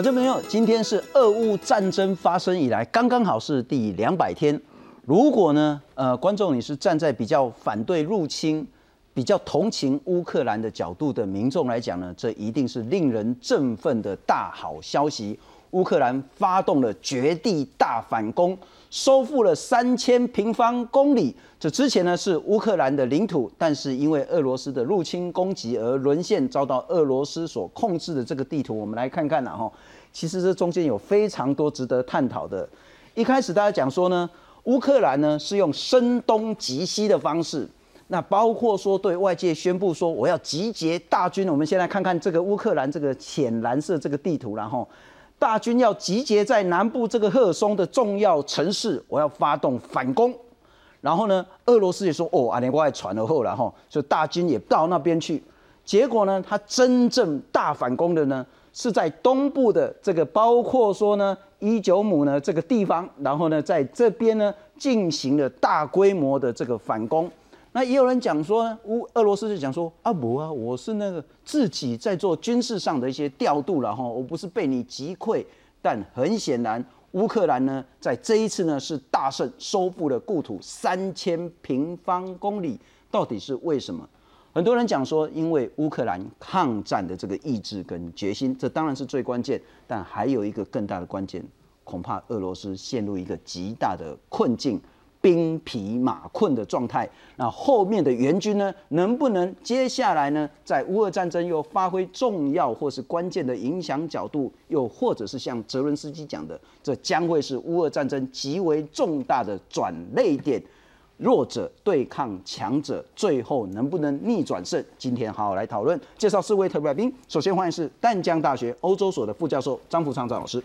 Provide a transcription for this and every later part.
我这朋友，今天是俄乌战争发生以来刚刚好是第两百天。如果呢，呃，观众你是站在比较反对入侵、比较同情乌克兰的角度的民众来讲呢，这一定是令人振奋的大好消息。乌克兰发动了绝地大反攻，收复了三千平方公里。这之前呢是乌克兰的领土，但是因为俄罗斯的入侵攻击而沦陷，遭到俄罗斯所控制的这个地图，我们来看看呐哈。其实这中间有非常多值得探讨的。一开始大家讲说呢，乌克兰呢是用声东击西的方式，那包括说对外界宣布说我要集结大军。我们先来看看这个乌克兰这个浅蓝色这个地图，然后。大军要集结在南部这个赫松的重要城市，我要发动反攻。然后呢，俄罗斯也说：“哦，阿联国还传了后，然后就大军也到那边去。”结果呢，他真正大反攻的呢，是在东部的这个，包括说呢，伊久姆呢这个地方，然后呢，在这边呢进行了大规模的这个反攻。那也有人讲说呢，乌俄罗斯就讲说啊不啊，我是那个自己在做军事上的一些调度了哈，我不是被你击溃。但很显然，乌克兰呢在这一次呢是大胜，收复了故土三千平方公里。到底是为什么？很多人讲说，因为乌克兰抗战的这个意志跟决心，这当然是最关键。但还有一个更大的关键，恐怕俄罗斯陷入一个极大的困境。兵疲马困的状态，那后面的援军呢？能不能接下来呢？在乌俄战争又发挥重要或是关键的影响角度，又或者是像泽伦斯基讲的，这将会是乌俄战争极为重大的转泪点。弱者对抗强者，最后能不能逆转胜？今天好好来讨论。介绍四位特别来宾，首先欢迎是淡江大学欧洲所的副教授张福昌张老师。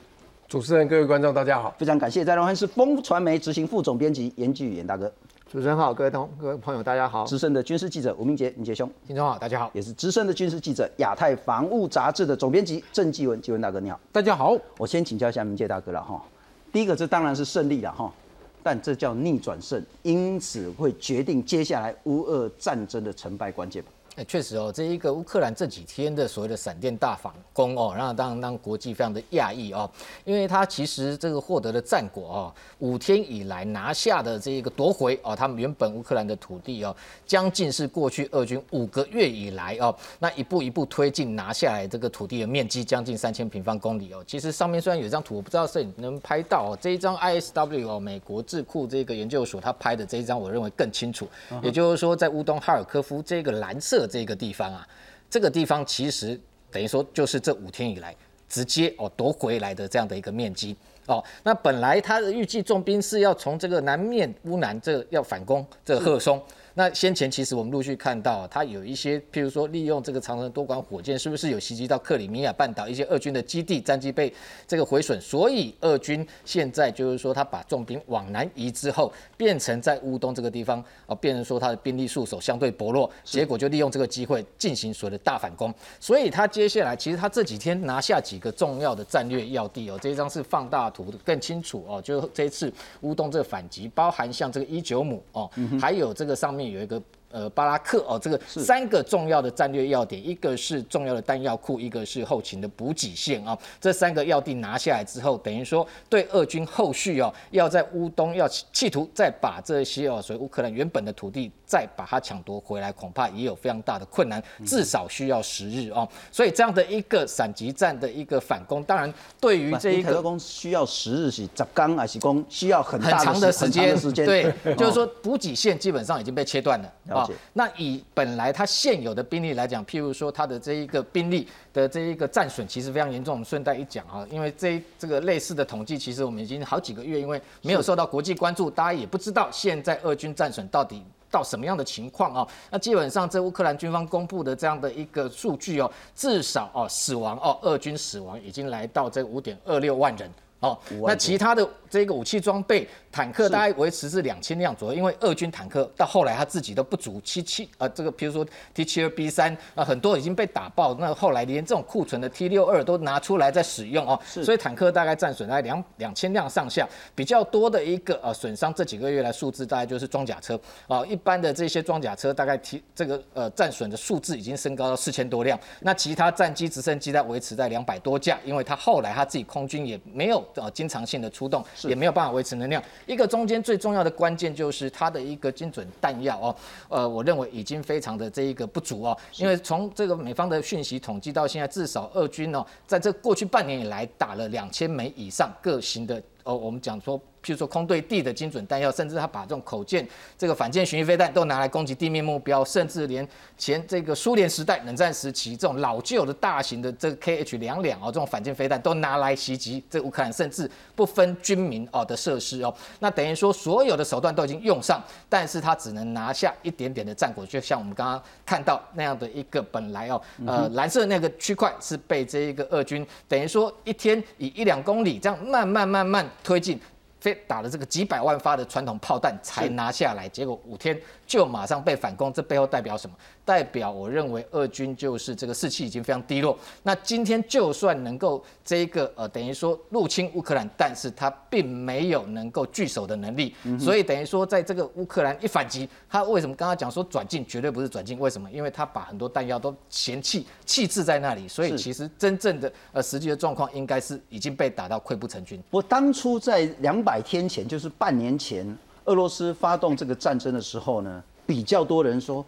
主持人、各位观众，大家好，非常感谢。再来欢迎是风传媒执行副总编辑严继宇严大哥。主持人好，各位同各位朋友，大家好。资深的军事记者吴明杰，明杰兄。听众好，大家好。也是资深的军事记者亚太防务杂志的总编辑郑继文，继文大哥你好。大家好。我先请教一下明杰大哥了哈。第一个，这当然是胜利了哈，但这叫逆转胜，因此会决定接下来乌俄战争的成败关键。哎，确实哦，这一个乌克兰这几天的所谓的闪电大反攻哦，让当让国际非常的讶异哦，因为他其实这个获得的战果哦，五天以来拿下的这一个夺回哦，他们原本乌克兰的土地哦，将近是过去俄军五个月以来哦，那一步一步推进拿下来这个土地的面积将近三千平方公里哦。其实上面虽然有一张图，我不知道摄影能拍到哦，这一张 ISW 哦，美国智库这个研究所他拍的这一张，我认为更清楚。也就是说，在乌东哈尔科夫这个蓝色。这个地方啊，这个地方其实等于说就是这五天以来直接哦夺回来的这样的一个面积哦。那本来他的预计重兵是要从这个南面乌南这要反攻这个赫松。那先前其实我们陆续看到，它有一些，譬如说利用这个长城多管火箭，是不是有袭击到克里米亚半岛一些俄军的基地，战机被这个毁损？所以俄军现在就是说，他把重兵往南移之后，变成在乌东这个地方，啊，变成说他的兵力束手相对薄弱，结果就利用这个机会进行所谓的大反攻。所以他接下来其实他这几天拿下几个重要的战略要地哦，这一张是放大图的更清楚哦，就这一次乌东这个反击，包含像这个伊久姆哦，还有这个上面。有一个。呃，巴拉克哦，这个三个重要的战略要点，一个是重要的弹药库，一个是后勤的补给线啊。这三个要地拿下来之后，等于说对俄军后续哦，要在乌东要企图再把这些哦，所以乌克兰原本的土地再把它抢夺回来，恐怕也有非常大的困难，至少需要十日哦。所以这样的一个闪击战的一个反攻，当然对于这一个需要十日是十刚还是攻需要很很长的时间时间，对，就是说补给线基本上已经被切断了啊。那以本来它现有的兵力来讲，譬如说它的这一个兵力的这一个战损，其实非常严重。我们顺带一讲哈，因为这这个类似的统计，其实我们已经好几个月，因为没有受到国际关注，大家也不知道现在俄军战损到底到什么样的情况啊。那基本上这乌克兰军方公布的这样的一个数据哦，至少哦死亡哦，俄军死亡已经来到这五点二六万人。哦，那其他的这个武器装备，坦克大概维持是两千辆左右，因为俄军坦克到后来他自己都不足，七七呃这个比如说 T 七二 B 三啊，很多已经被打爆，那后来连这种库存的 T 六二都拿出来在使用哦，所以坦克大概战损在两两千辆上下，比较多的一个呃损伤，这几个月来数字大概就是装甲车。啊，一般的这些装甲车大概提这个呃战损的数字已经升高到四千多辆，那其他战机、直升机在维持在两百多架，因为他后来他自己空军也没有。呃，经常性的出动也没有办法维持能量。一个中间最重要的关键就是它的一个精准弹药哦，呃，我认为已经非常的这一个不足哦。因为从这个美方的讯息统计到现在，至少俄军哦，在这过去半年以来打了两千枚以上各型的哦，我们讲说。譬如说空对地的精准弹药，甚至他把这种口径这个反舰巡弋飞弹都拿来攻击地面目标，甚至连前这个苏联时代冷战时期这种老旧的大型的这个 KH 两两哦这种反舰飞弹都拿来袭击这乌克兰，甚至不分军民哦的设施哦，那等于说所有的手段都已经用上，但是他只能拿下一点点的战果，就像我们刚刚看到那样的一个本来哦呃蓝色那个区块是被这一个俄军等于说一天以一两公里这样慢慢慢慢推进。非打了这个几百万发的传统炮弹才拿下来，结果五天就马上被反攻，这背后代表什么？代表我认为俄军就是这个士气已经非常低落。那今天就算能够这一个呃等于说入侵乌克兰，但是他并没有能够据守的能力。所以等于说在这个乌克兰一反击，他为什么刚刚讲说转进绝对不是转进？为什么？因为他把很多弹药都嫌弃弃置在那里。所以其实真正的呃实际的状况应该是已经被打到溃不成军。我当初在两百天前，就是半年前，俄罗斯发动这个战争的时候呢，比较多人说。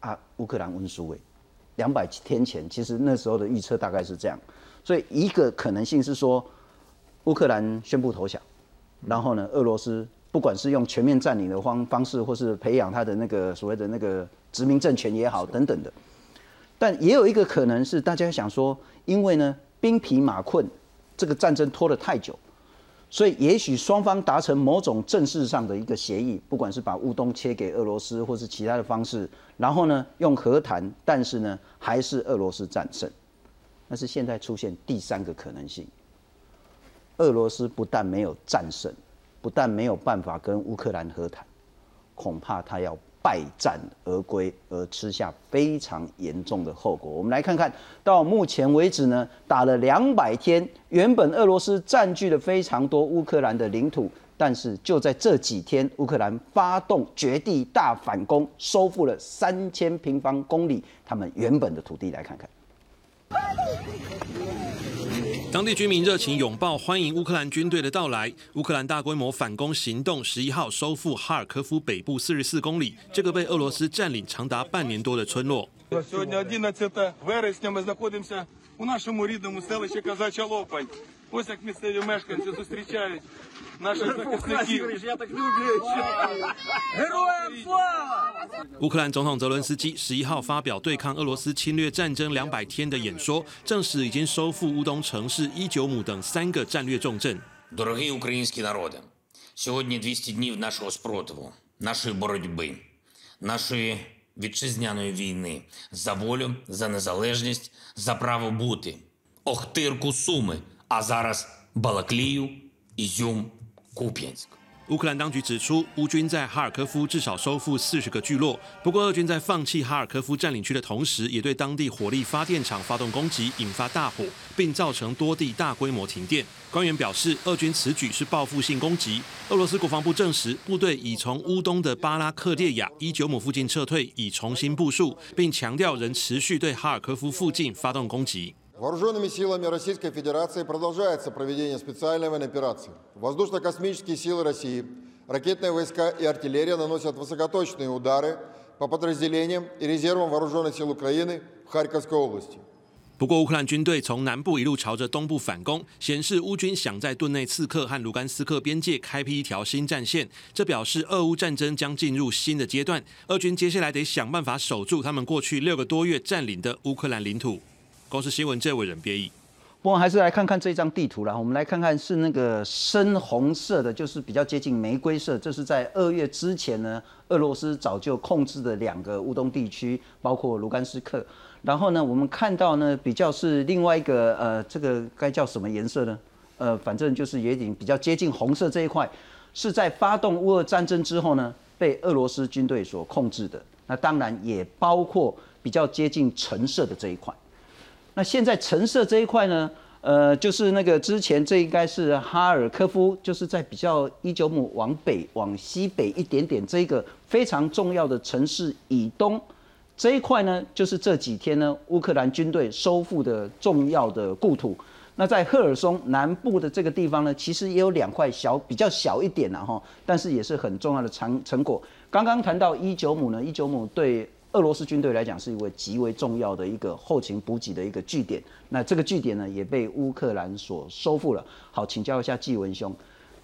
啊，乌克兰温书伟，两百天前，其实那时候的预测大概是这样，所以一个可能性是说，乌克兰宣布投降，然后呢，俄罗斯不管是用全面占领的方方式，或是培养他的那个所谓的那个殖民政权也好，等等的，但也有一个可能是大家想说，因为呢兵疲马困，这个战争拖得太久。所以，也许双方达成某种正式上的一个协议，不管是把乌东切给俄罗斯，或是其他的方式，然后呢用和谈，但是呢还是俄罗斯战胜。但是现在出现第三个可能性，俄罗斯不但没有战胜，不但没有办法跟乌克兰和谈，恐怕他要。败战而归，而吃下非常严重的后果。我们来看看到目前为止呢，打了两百天，原本俄罗斯占据了非常多乌克兰的领土，但是就在这几天，乌克兰发动绝地大反攻，收复了三千平方公里他们原本的土地。来看看。当地居民热情拥抱欢迎乌克兰军队的到来。乌克兰大规模反攻行动十一号收复哈尔科夫北部四十四公里这个被俄罗斯占领长达半年多的村落。乌克兰总统泽伦斯基十一号发表对抗俄罗斯侵略战争两百天的演说，证实已经收复乌东城市伊久姆等三个战略重镇。Дорогі українські народи, сьогодні 200 днів нашого спротиву, нашої боротьби, нашої вітчизняної війни за волю, за незалежність, за право бути. Охтирку Суми, а зараз Балаклію, Ізюм, Куп'янськ. 乌克兰当局指出，乌军在哈尔科夫至少收复四十个聚落。不过，俄军在放弃哈尔科夫占领区的同时，也对当地火力发电厂发动攻击，引发大火，并造成多地大规模停电。官员表示，俄军此举是报复性攻击。俄罗斯国防部证实，部队已从乌东的巴拉克列亚伊久姆附近撤退，已重新部署，并强调仍持续对哈尔科夫附近发动攻击。 Вооруженными силами Российской Федерации продолжается проведение специальной военной операции. Воздушно-космические силы России, ракетные войска и артиллерия наносят высокоточные удары по подразделениям и резервам Вооруженных сил Украины в Харьковской области. 不过，乌克兰军队从南部一路朝着东部反攻，显示乌军想在顿内刺克和卢甘斯克边界开辟一条新战线。这表示俄乌战争将进入新的阶段，俄军接下来得想办法守住他们过去六个多月占领的乌克兰领土。 公司新闻这位人编译。不过还是来看看这张地图啦。我们来看看是那个深红色的，就是比较接近玫瑰色。这是在二月之前呢，俄罗斯早就控制的两个乌东地区，包括卢甘斯克。然后呢，我们看到呢，比较是另外一个呃，这个该叫什么颜色呢？呃，反正就是也已经比较接近红色这一块，是在发动乌俄战争之后呢，被俄罗斯军队所控制的。那当然也包括比较接近橙色的这一块。那现在橙色这一块呢，呃，就是那个之前这应该是哈尔科夫，就是在比较伊久姆往北、往西北一点点这个非常重要的城市以东这一块呢，就是这几天呢乌克兰军队收复的重要的故土。那在赫尔松南部的这个地方呢，其实也有两块小比较小一点的哈，但是也是很重要的成成果。刚刚谈到伊久姆呢，伊久姆对。俄罗斯军队来讲是一位极为重要的一个后勤补给的一个据点，那这个据点呢也被乌克兰所收复了。好，请教一下纪文兄，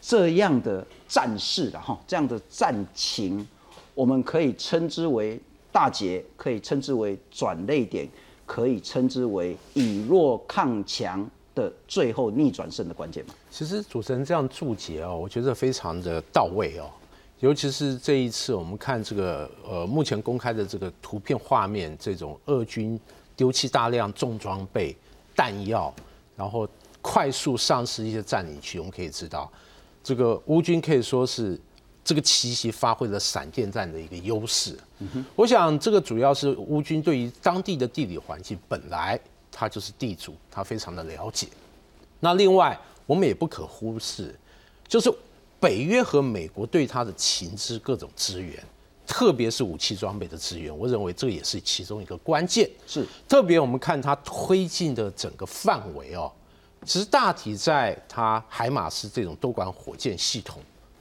这样的战事的，哈，这样的战情，我们可以称之为大捷，可以称之为转泪点，可以称之为以弱抗强的最后逆转胜的关键吗？其实主持人这样注解哦，我觉得非常的到位哦。尤其是这一次，我们看这个呃，目前公开的这个图片画面，这种俄军丢弃大量重装备、弹药，然后快速丧失一些占领区，我们可以知道，这个乌军可以说是这个奇袭发挥了闪电战的一个优势。我想这个主要是乌军对于当地的地理环境本来他就是地主，他非常的了解。那另外我们也不可忽视，就是。北约和美国对它的情资各种资源，特别是武器装备的资源，我认为这也是其中一个关键。是特别我们看它推进的整个范围哦，其实大体在它海马斯这种多管火箭系统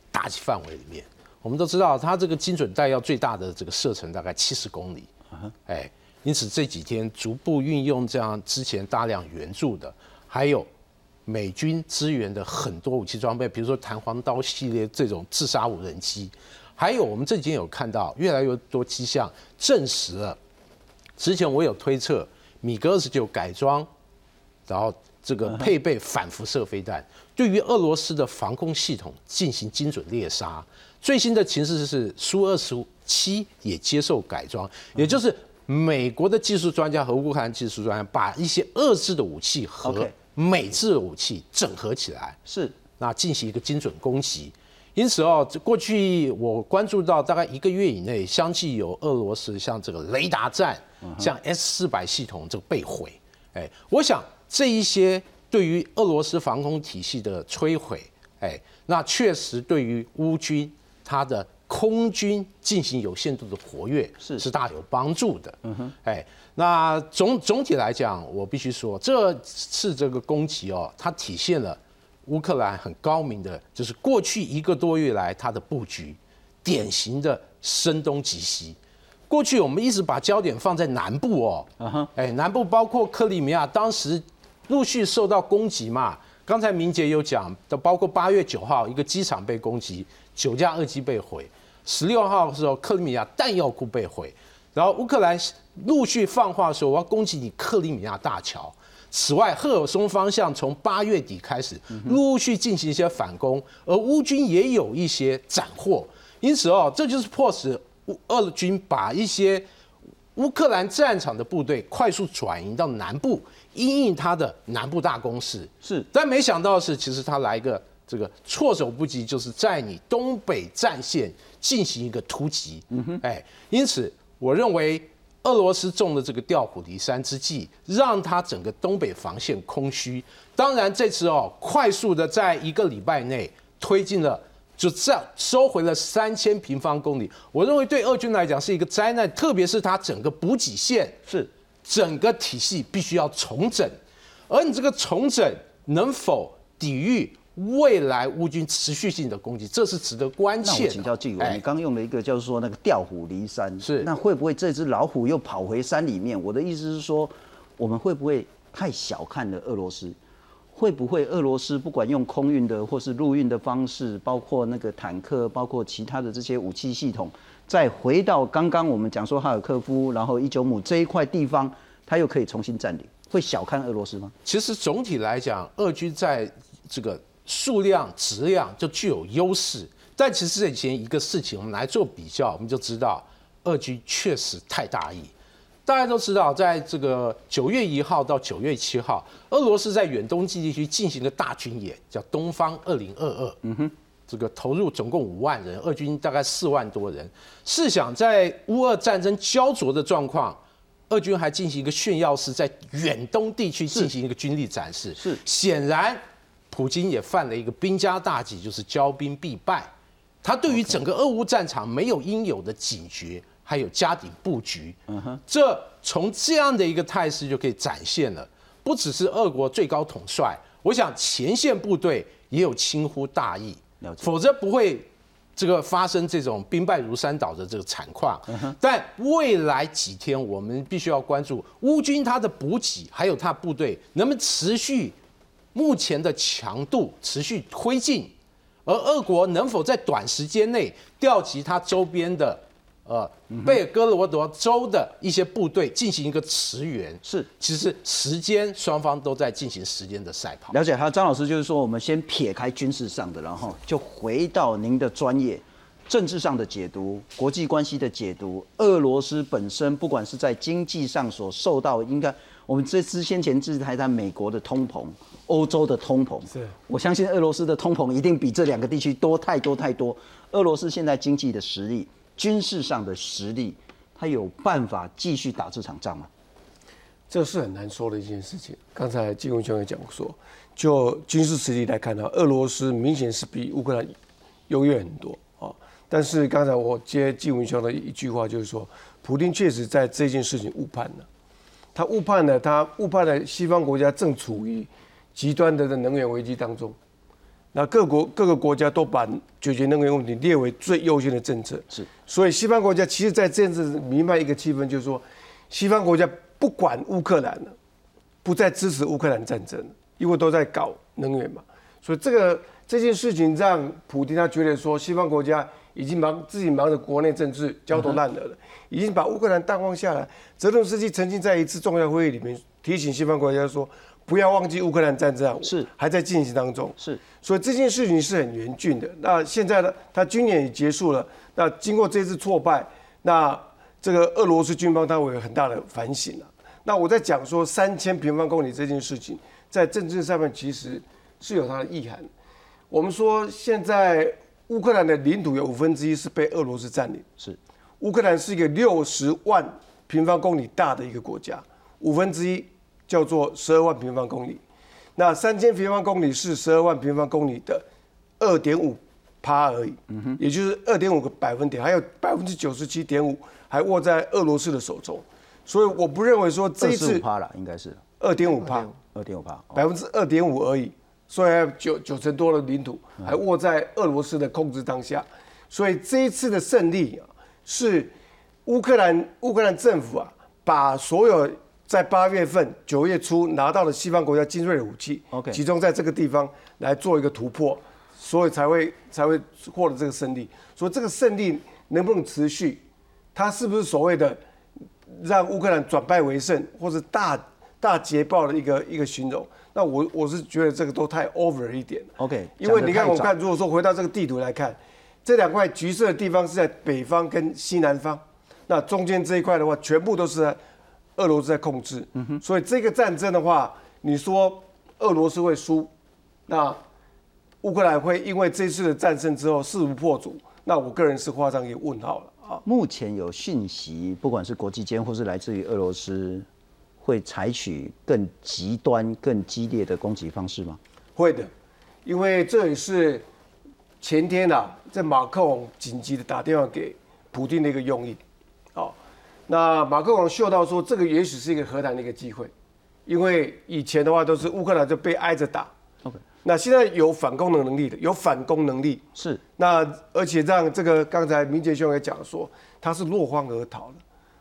打击范围里面。我们都知道，它这个精准弹药最大的这个射程大概七十公里。哎，因此这几天逐步运用这样之前大量援助的，还有。美军支援的很多武器装备，比如说弹簧刀系列这种自杀无人机，还有我们这几天有看到越来越多迹象证实了，之前我有推测米格二十九改装，然后这个配备反辐射飞弹，对于俄罗斯的防空系统进行精准猎杀。最新的情势是苏二十七也接受改装，也就是美国的技术专家和乌克兰技术专家把一些遏制的武器和。美制武器整合起来是。那进行一个精准攻击，因此哦，过去我关注到大概一个月以内，相继有俄罗斯像这个雷达站，像 S 四百系统这个被毁，哎，我想这一些对于俄罗斯防空体系的摧毁，哎，那确实对于乌军它的空军进行有限度的活跃是是大有帮助的，嗯哼，哎。那总总体来讲，我必须说，这次这个攻击哦，它体现了乌克兰很高明的，就是过去一个多月来它的布局，典型的声东击西。过去我们一直把焦点放在南部哦，哎，南部包括克里米亚，当时陆续受到攻击嘛。刚才明杰有讲的，包括八月九号一个机场被攻击，九架二机被毁；十六号的时候，克里米亚弹药库被毁。然后乌克兰陆续放话说我要攻击你克里米亚大桥。此外，赫尔松方向从八月底开始陆续进行一些反攻，而乌军也有一些斩获。因此哦，这就是迫使乌俄军把一些乌克兰战场的部队快速转移到南部，因应他的南部大攻势。是，但没想到的是，其实他来一个这个措手不及，就是在你东北战线进行一个突击。嗯哼，哎，因此。我认为俄罗斯中的这个调虎离山之计，让他整个东北防线空虚。当然，这次哦，快速的在一个礼拜内推进了，就这样收回了三千平方公里。我认为对俄军来讲是一个灾难，特别是它整个补给线是整个体系必须要重整，而你这个重整能否抵御？未来乌军持续性的攻击，这是值得关切。那我请教纪委，你刚用了一个叫做那个调虎离山，是那会不会这只老虎又跑回山里面？我的意思是说，我们会不会太小看了俄罗斯？会不会俄罗斯不管用空运的或是陆运的方式，包括那个坦克，包括其他的这些武器系统，再回到刚刚我们讲说哈尔科夫，然后伊久姆这一块地方，它又可以重新占领？会小看俄罗斯吗？其实总体来讲，俄军在这个。数量、质量就具有优势，但其实以前一个事情，我们来做比较，我们就知道，俄军确实太大意。大家都知道，在这个九月一号到九月七号，俄罗斯在远东地区进行了大军演，叫东方二零二二。嗯哼，这个投入总共五万人，俄军大概四万多人。试想，在乌俄战争焦灼的状况，俄军还进行一个炫耀式在远东地区进行一个军力展示。是显然，普京也犯了一个兵家大忌，就是骄兵必败。他对于整个俄乌战场没有应有的警觉。还有家底布局，嗯哼，这从这样的一个态势就可以展现了，不只是俄国最高统帅，我想前线部队也有轻忽大意，否则不会这个发生这种兵败如山倒的这个惨况。但未来几天我们必须要关注乌军他的补给，还有他部队能不能持续目前的强度持续推进，而俄国能否在短时间内调集它周边的。呃，贝尔哥罗德州的一些部队进行一个驰援，是，其实时间双方都在进行时间的赛跑。了解，还有张老师就是说，我们先撇开军事上的，然后就回到您的专业，政治上的解读，国际关系的解读。俄罗斯本身不管是在经济上所受到，应该我们这次先前制裁在美国的通膨，欧洲的通膨，是我相信俄罗斯的通膨一定比这两个地区多太多太多。俄罗斯现在经济的实力。军事上的实力，他有办法继续打这场仗吗？这是很难说的一件事情。刚才金文兄也讲说，就军事实力来看呢，俄罗斯明显是比乌克兰优越很多啊。但是刚才我接金文兄的一句话，就是说，普京确实在这件事情误判了。他误判了，他误判了西方国家正处于极端的能源危机当中。那各国各个国家都把解决能源问题列为最优先的政策，是。所以西方国家其实，在政治弥漫一个气氛，就是说，西方国家不管乌克兰了，不再支持乌克兰战争，因为都在搞能源嘛。所以这个这件事情让普京他觉得说，西方国家已经忙自己忙着国内政治焦头烂额了，已经把乌克兰淡忘下来。泽连斯基曾经在一次重要会议里面提醒西方国家说。不要忘记乌克兰战争是还在进行当中，是，所以这件事情是很严峻的。那现在呢，他军演也结束了。那经过这次挫败，那这个俄罗斯军方他会有很大的反省了。那我在讲说三千平方公里这件事情，在政治上面其实是有它的意涵。我们说现在乌克兰的领土有五分之一是被俄罗斯占领，是，乌克兰是一个六十万平方公里大的一个国家，五分之一。叫做十二万平方公里，那三千平方公里是十二万平方公里的二点五趴而已，嗯哼，也就是二点五个百分点，还有百分之九十七点五还握在俄罗斯的手中，所以我不认为说这一次趴了，应该是。二点五趴，二点五。趴，百分之二点五而已，所以九九成多的领土还握在俄罗斯的控制当下，所以这一次的胜利啊，是乌克兰乌克兰政府啊，把所有。在八月份、九月初拿到了西方国家精锐的武器，OK，集中在这个地方来做一个突破，所以才会才会获得这个胜利。所以这个胜利能不能持续，它是不是所谓的让乌克兰转败为胜，或者大大捷报的一个一个形容？那我我是觉得这个都太 over 一点 OK，因为你看，我看如果说回到这个地图来看，这两块橘色的地方是在北方跟西南方，那中间这一块的话，全部都是在。俄罗斯在控制，所以这个战争的话，你说俄罗斯会输，那乌克兰会因为这次的战胜之后势如破竹，那我个人是画上一个问号了啊。目前有讯息，不管是国际间或是来自于俄罗斯，会采取更极端、更激烈的攻击方式吗？会的，因为这也是前天啊，在马克龙紧急的打电话给普京的一个用意，哦。那马克龙嗅到说，这个也许是一个和谈的一个机会，因为以前的话都是乌克兰就被挨着打，OK，那现在有反攻的能力的，有反攻能力是，那而且让这个刚才明杰兄也讲说，他是落荒而逃的，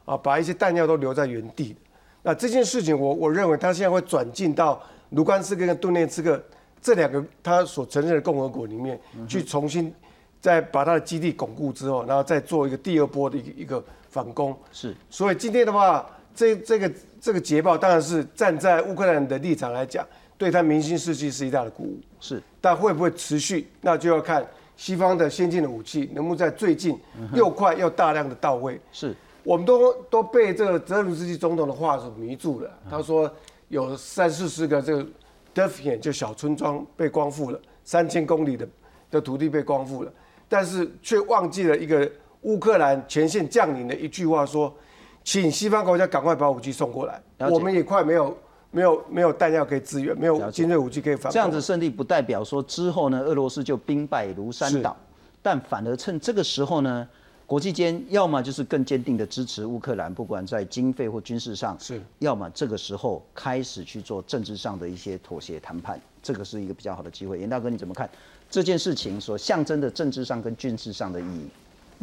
啊，把一些弹药都留在原地的。那这件事情，我我认为他现在会转进到卢甘斯克跟顿涅茨克这两个他所承认的共和国里面，去重新再把他的基地巩固之后，然后再做一个第二波的一个一个。反攻是，所以今天的话，这这个这个捷报当然是站在乌克兰的立场来讲，对他民心士气是一大的鼓舞。是，但会不会持续，那就要看西方的先进的武器能不能在最近又快又大量的到位。是，我们都都被这个泽连斯基总统的话所迷住了。他说有三四十个这个 d e f i a n 就小村庄被光复了，三千公里的的土地被光复了，但是却忘记了一个乌克兰前线将领的一句话说：“请西方国家赶快把武器送过来，我们也快没有没有没有弹药可以支援，没有精锐武器可以反。”这样子胜利不代表说之后呢，俄罗斯就兵败如山倒，但反而趁这个时候呢，国际间要么就是更坚定的支持乌克兰，不管在经费或军事上，是要么这个时候开始去做政治上的一些妥协谈判，这个是一个比较好的机会。严大哥你怎么看这件事情所象征的政治上跟军事上的意义？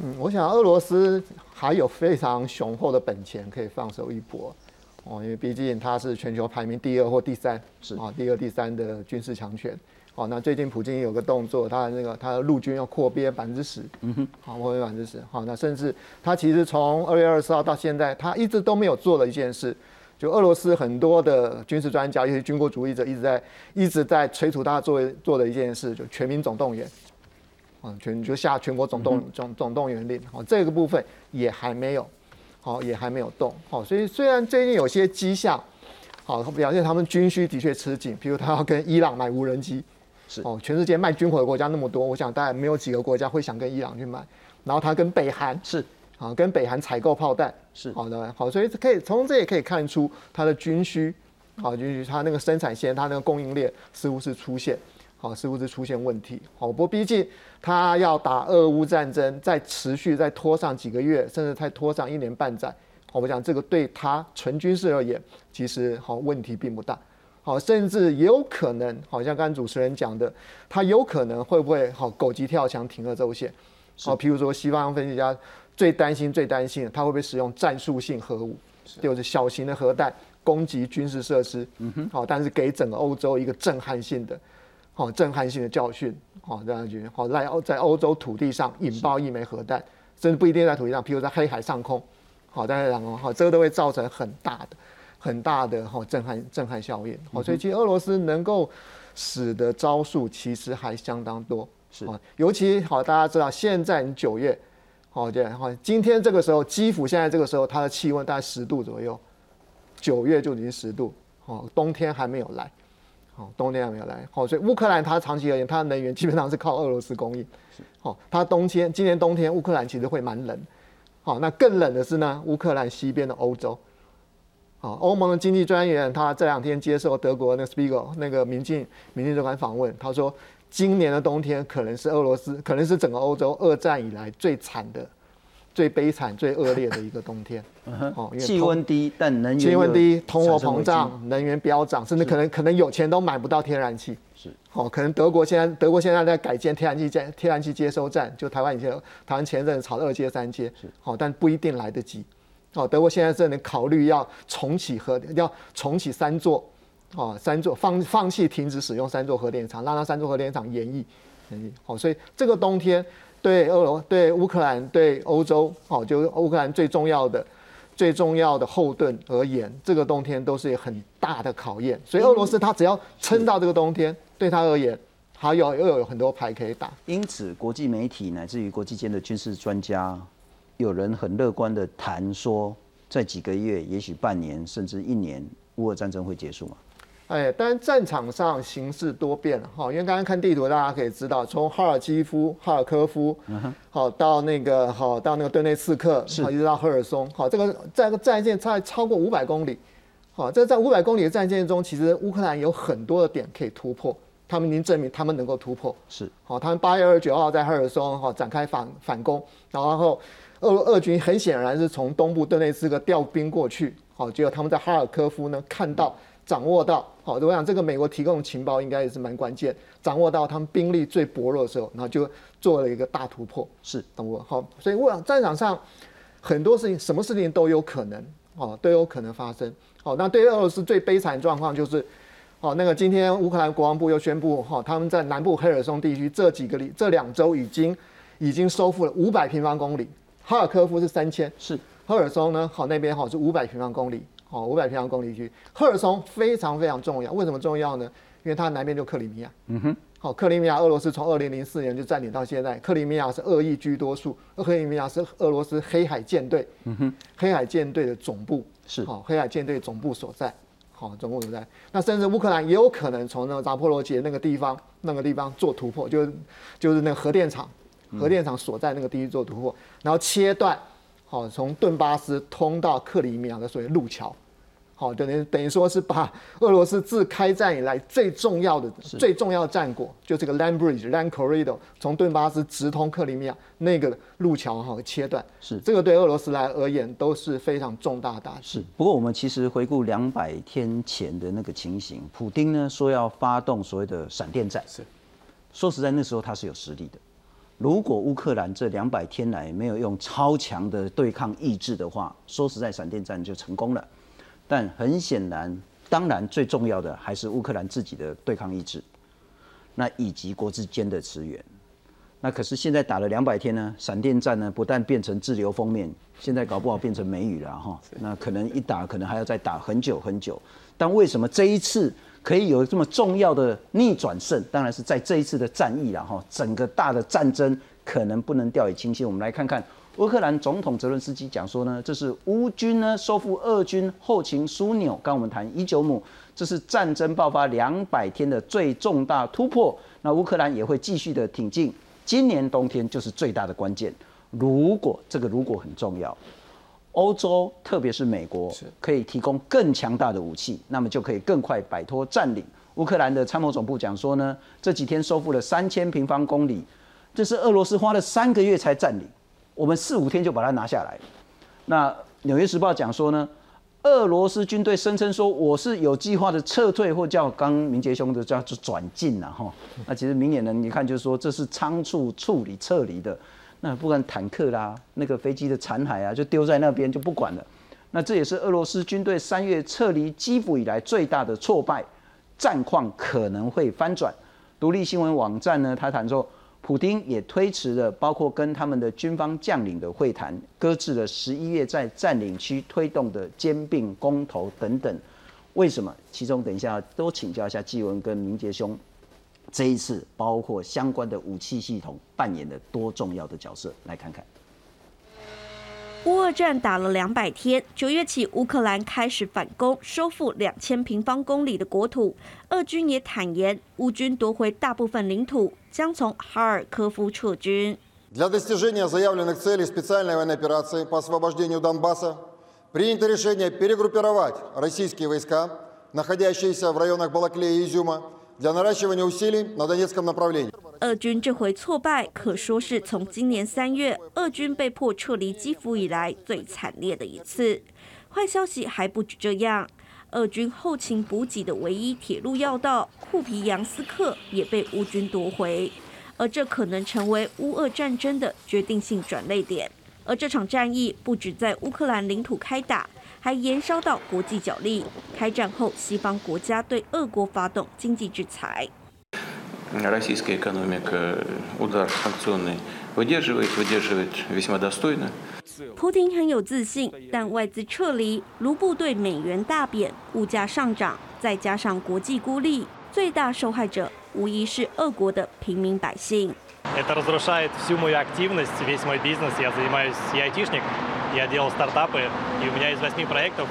嗯，我想俄罗斯还有非常雄厚的本钱可以放手一搏，哦，因为毕竟它是全球排名第二或第三，是啊，第二、第三的军事强权。哦，那最近普京有个动作，他的那个他的陆军要扩编百分之十，嗯哼，好，扩编百分之十，好，那甚至他其实从二月二十号到现在，他一直都没有做的一件事，就俄罗斯很多的军事专家，尤其军国主义者，一直在一直在催促他做做的一件事，就全民总动员。啊，全就下全国总动总总动员令，好，这个部分也还没有，好，也还没有动，好，所以虽然最近有些迹象，好，表现他们军需的确吃紧，比如他要跟伊朗买无人机，是。哦，全世界卖军火的国家那么多，我想大概没有几个国家会想跟伊朗去买，然后他跟北韩是啊，跟北韩采购炮弹，是。好的，好，所以可以从这也可以看出它的军需，好，军需它那个生产线，它那个供应链似乎是出现，好，似乎是出现问题，好，不过毕竟他要打俄乌战争，再持续再拖上几个月，甚至再拖上一年半载，好，我讲这个对他纯军事而言，其实好问题并不大。好，甚至也有可能，好像刚刚主持人讲的，他有可能会不会好狗急跳墙停俄周线？好，譬如说西方分析家最担心、最担心的，他会不会使用战术性核武，就是小型的核弹攻击军事设施？嗯哼，好，但是给整个欧洲一个震撼性的，好震撼性的教训，好这样去，好在欧在欧洲土地上引爆一枚核弹，甚至不一定在土地上，譬如在黑海上空，好在上空，好这个都会造成很大的。很大的哈震撼震撼效应，好，所以其实俄罗斯能够使的招数其实还相当多，是。啊，尤其好大家知道现在你九月，好对，好今天这个时候基辅现在这个时候它的气温大概十度左右，九月就已经十度，哦，冬天还没有来，好，冬天还没有来，好，所以乌克兰它长期而言它的能源基本上是靠俄罗斯供应，好，它冬天今年冬天乌克兰其实会蛮冷，好，那更冷的是呢乌克兰西边的欧洲。好，欧盟的经济专员他这两天接受德国那个 Spiegel 那个民进民进周刊访问，他说今年的冬天可能是俄罗斯，可能是整个欧洲二战以来最惨的、最悲惨、最恶劣的一个冬天。哦，气温低，但能源气温低，通货膨胀，能源飙涨，甚至可能可能有钱都买不到天然气。是，哦，可能德国现在德国现在在改建天然气接天然气接收站，就台湾以前台湾前阵子炒二阶三阶，是好，但不一定来得及。哦，德国现在正在考虑要重启核，要重启三座，哦，三座放放弃停止使用三座核电厂，让它三座核电厂延役，延役。好，所以这个冬天对俄罗对乌克兰对欧洲，好，就乌克兰最重要的最重要的后盾而言，这个冬天都是很大的考验。所以俄罗斯它只要撑到这个冬天，对它而言，还有又有很多牌可以打。因此，国际媒体乃至于国际间的军事专家，有人很乐观的谈说，在几个月，也许半年甚至一年，乌俄战争会结束嘛？哎，当然战场上形势多变了哈，因为刚刚看地图，大家可以知道，从哈尔基夫、哈尔科夫，好到那个好到那个顿内茨克，好一直到赫尔松，好这个在个战线差超过五百公里，好这在五百公里的战线中，其实乌克兰有很多的点可以突破，他们已经证明他们能够突破，是好，他们八月二十九号在赫尔松哈展开反反攻，然后俄俄军很显然是从东部顿内茨克调兵过去，好，结果他们在哈尔科夫呢看到。掌握到好，我想这个美国提供的情报应该也是蛮关键。掌握到他们兵力最薄弱的时候，然后就做了一个大突破，是懂不？好，所以我想战场上很多事情，什么事情都有可能，哦，都有可能发生。好，那对于俄罗斯最悲惨的状况就是，好，那个今天乌克兰国防部又宣布，哈，他们在南部黑尔松地区这几个里这两周已经已经收复了五百平方公里，哈尔科夫是三千，是赫尔松呢，好那边好是五百平方公里。哦，五百平方公里区，赫尔松非常非常重要。为什么重要呢？因为它南边就克里米亚。嗯哼，好，克里米亚俄罗斯从二零零四年就占领到现在，克里米亚是恶意居多数，克里米亚是俄罗斯黑海舰队，嗯哼，黑海舰队的总部是好，黑海舰队总部所在，好，总部所在。那甚至乌克兰也有可能从那个扎波罗杰那个地方，那个地方做突破，就是就是那个核电厂，核电厂所在那个地区做突破，然后切断，好，从顿巴斯通到克里米亚的所谓路桥。好，等于等于说是把俄罗斯自开战以来最重要的、最重要的战果，就这个 Land Bridge、Land Corridor，从顿巴斯直通克里米亚那个路桥哈切断，是这个对俄罗斯来而言都是非常重大大事。不过我们其实回顾两百天前的那个情形，普丁呢说要发动所谓的闪电战，是说实在那时候他是有实力的。如果乌克兰这两百天来没有用超强的对抗意志的话，说实在闪电战就成功了。但很显然，当然最重要的还是乌克兰自己的对抗意志，那以及国之间的驰援。那可是现在打了两百天呢，闪电战呢不但变成自流封面，现在搞不好变成梅雨了哈。那可能一打，可能还要再打很久很久。但为什么这一次可以有这么重要的逆转胜？当然是在这一次的战役了哈。整个大的战争可能不能掉以轻心。我们来看看。乌克兰总统泽伦斯基讲说呢，这是乌军呢收复俄军后勤枢纽。刚我们谈伊久姆，这是战争爆发两百天的最重大突破。那乌克兰也会继续的挺进，今年冬天就是最大的关键。如果这个如果很重要，欧洲特别是美国可以提供更强大的武器，那么就可以更快摆脱占领。乌克兰的参谋总部讲说呢，这几天收复了三千平方公里，这是俄罗斯花了三个月才占领。我们四五天就把它拿下来。那《纽约时报》讲说呢，俄罗斯军队声称说我是有计划的撤退，或叫刚明杰兄的叫做转进了哈。那其实明眼人一看就是说这是仓促处理撤离的。那不管坦克啦，那个飞机的残骸啊，就丢在那边就不管了。那这也是俄罗斯军队三月撤离基辅以来最大的挫败，战况可能会翻转。独立新闻网站呢，他谈说。普京也推迟了包括跟他们的军方将领的会谈，搁置了十一月在占领区推动的兼并公投等等。为什么？其中等一下都请教一下纪文跟明杰兄，这一次包括相关的武器系统扮演了多重要的角色，来看看。乌俄战打了两百天，九月起，乌克兰开始反攻，收复两千平方公里的国土。俄军也坦言，乌军夺回大部分领土，将从哈尔科夫撤军。Для достижения заявленных целей специальной военной операции по освобождению Донбасса принято решение перегруппировать российские войска, находящиеся в районах Балаклея и Изюма, для наращивания усилий на Донецком направлении. 俄军这回挫败，可说是从今年三月俄军被迫撤离基辅以来最惨烈的一次。坏消息还不止这样，俄军后勤补给的唯一铁路要道库皮扬斯克也被乌军夺回，而这可能成为乌俄战争的决定性转捩点。而这场战役不止在乌克兰领土开打， 还延烧到国际角力。开战后，西方国家对俄国发动经济制裁。российская экономика удар санкционный выдерживает, выдерживает весьма достойно. 普京很有自信，但外资撤离，卢布对美元大贬，物价上涨，再加上国际孤立，最大受害者无疑是俄国的平民百姓。Это разрушает всю мою активность, весь мой бизнес. Я занимаюсь, я айтишник, я делал стартапы, и у меня из восьми проектов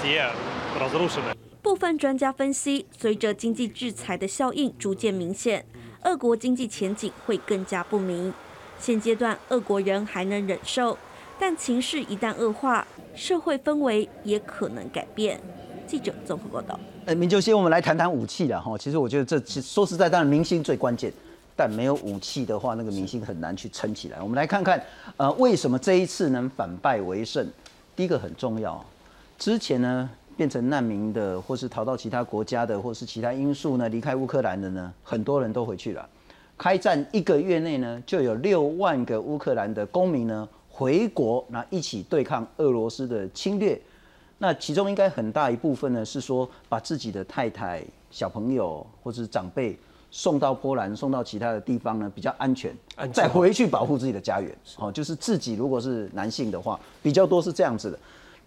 все разрушены. 部分专家分析，随着经济制裁的效应逐渐明显，俄国经济前景会更加不明。现阶段，俄国人还能忍受，但情势一旦恶化，社会氛围也可能改变。记者综合报道。呃，明就先我们来谈谈武器了哈。其实我觉得这其实说实在，当然明星最关键， 但没有武器的话，那个明星很难去撑起来。我们来看看，呃，为什么这一次能反败为胜？第一个很重要，之前呢。变成难民的，或是逃到其他国家的，或是其他因素呢，离开乌克兰的呢，很多人都回去了。开战一个月内呢，就有六万个乌克兰的公民呢回国，那一起对抗俄罗斯的侵略。那其中应该很大一部分呢，是说把自己的太太、小朋友或是长辈送到波兰，送到其他的地方呢，比较安全，再回去保护自己的家园。哦，就是自己如果是男性的话，比较多是这样子的。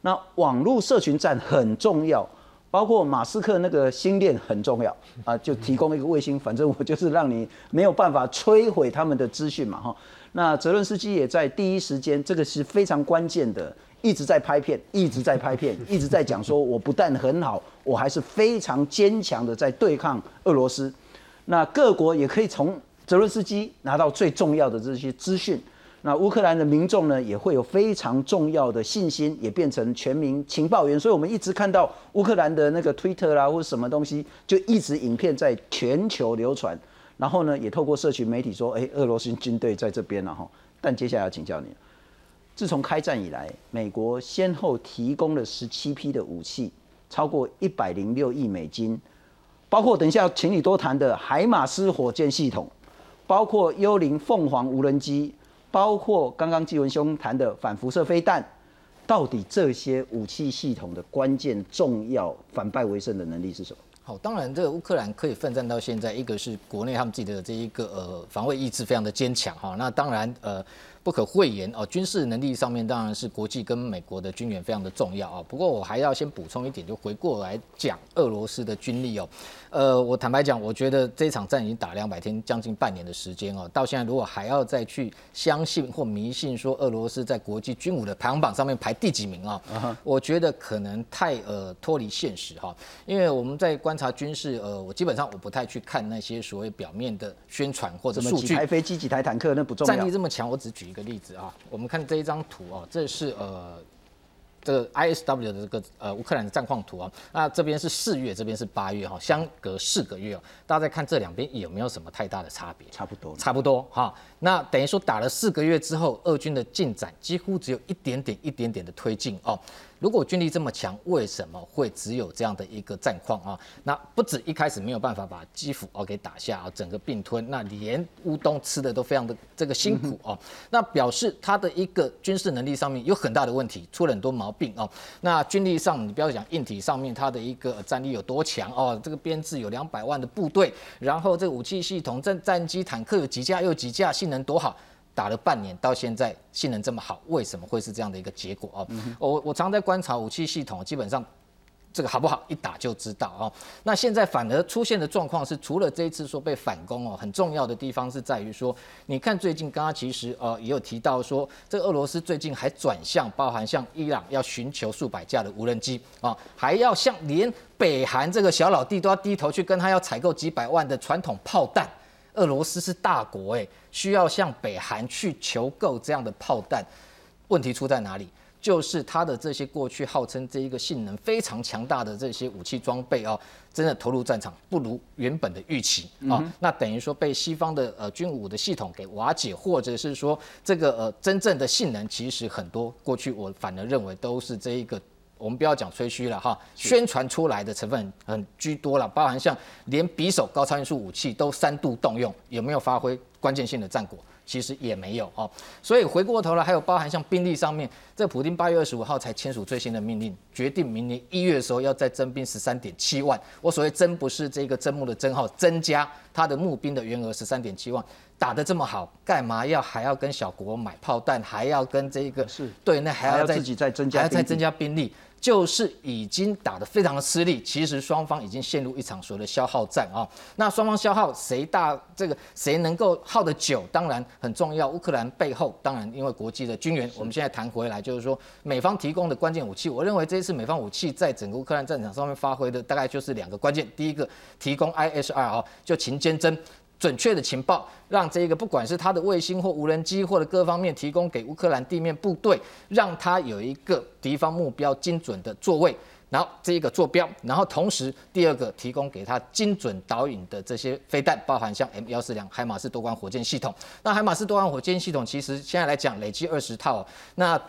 那网络社群战很重要，包括马斯克那个星链很重要啊，就提供一个卫星，反正我就是让你没有办法摧毁他们的资讯嘛哈。那泽伦斯基也在第一时间，这个是非常关键的，一直在拍片，一直在拍片，一直在讲说，我不但很好，我还是非常坚强的在对抗俄罗斯。那各国也可以从泽伦斯基拿到最重要的这些资讯。那乌克兰的民众呢，也会有非常重要的信心，也变成全民情报员。所以，我们一直看到乌克兰的那个推特啦，或者什么东西，就一直影片在全球流传。然后呢，也透过社群媒体说，哎，俄罗斯军队在这边了哈。但接下来要请教你，自从开战以来，美国先后提供了十七批的武器，超过一百零六亿美金，包括等一下请你多谈的海马斯火箭系统，包括幽灵凤凰无人机。包括刚刚纪文兄谈的反辐射飞弹，到底这些武器系统的关键、重要、反败为胜的能力是什么？好，当然这个乌克兰可以奋战到现在，一个是国内他们自己的这一个呃防卫意志非常的坚强哈，那当然呃。不可讳言哦，军事能力上面当然是国际跟美国的军援非常的重要啊。不过我还要先补充一点，就回过来讲俄罗斯的军力哦。呃，我坦白讲，我觉得这场战已经打两百天，将近半年的时间哦。到现在如果还要再去相信或迷信说俄罗斯在国际军武的排行榜上面排第几名啊，我觉得可能太呃脱离现实哈。因为我们在观察军事，呃，我基本上我不太去看那些所谓表面的宣传或者数据。几台飞机、几台坦克那不重要。战力这么强，我只举一。个例子啊，我们看这一张图哦，这是呃这个 ISW 的这个呃乌克兰的战况图啊，那这边是四月，这边是八月哈，相隔四个月哦，大家再看这两边有没有什么太大的差别？差不多，差不多哈。那等于说打了四个月之后，俄军的进展几乎只有一点点、一点点的推进哦。如果军力这么强，为什么会只有这样的一个战况啊？那不止一开始没有办法把基辅哦给打下啊，整个并吞，那连乌东吃的都非常的这个辛苦哦。那表示他的一个军事能力上面有很大的问题，出了很多毛病哦。那军力上，你不要讲硬体上面，他的一个战力有多强哦？这个编制有两百万的部队，然后这个武器系统、战战机、坦克有几架又几架，性能多好。打了半年到现在性能这么好，为什么会是这样的一个结果啊？我我常在观察武器系统，基本上这个好不好一打就知道哦。那现在反而出现的状况是，除了这一次说被反攻哦，很重要的地方是在于说，你看最近刚刚其实呃也有提到说，这个俄罗斯最近还转向，包含像伊朗要寻求数百架的无人机啊，还要向连北韩这个小老弟都要低头去跟他要采购几百万的传统炮弹。俄罗斯是大国诶，需要向北韩去求购这样的炮弹，问题出在哪里？就是它的这些过去号称这一个性能非常强大的这些武器装备哦，真的投入战场不如原本的预期啊，那等于说被西方的呃军武的系统给瓦解，或者是说这个呃真正的性能其实很多过去我反而认为都是这一个。我们不要讲吹嘘了哈，宣传出来的成分很居多了，包含像连匕首高超音速武器都三度动用，有没有发挥关键性的战果？其实也没有哦。所以回过头来，还有包含像兵力上面，这普京八月二十五号才签署最新的命令，决定明年一月的时候要再增兵十三点七万。我所谓增不是这个增募的增号，增加他的募兵的员额十三点七万，打得这么好，干嘛要还要跟小国买炮弹，还要跟这个是对，那还要自己再增加，还要再增加兵力。就是已经打得非常的吃力，其实双方已经陷入一场所谓的消耗战啊。那双方消耗谁大，这个谁能够耗得久，当然很重要。乌克兰背后当然因为国际的军援，我们现在谈回来就是说美方提供的关键武器，我认为这一次美方武器在整个乌克兰战场上面发挥的大概就是两个关键，第一个提供 ISR 啊，就勤监侦。准确的情报，让这个不管是他的卫星或无人机或者各方面提供给乌克兰地面部队，让他有一个敌方目标精准的座位，然后这一个坐标，然后同时第二个提供给他精准导引的这些飞弹，包含像 M 幺四两海马斯多管火箭系统。那海马斯多管火箭系统其实现在来讲累计二十套，那。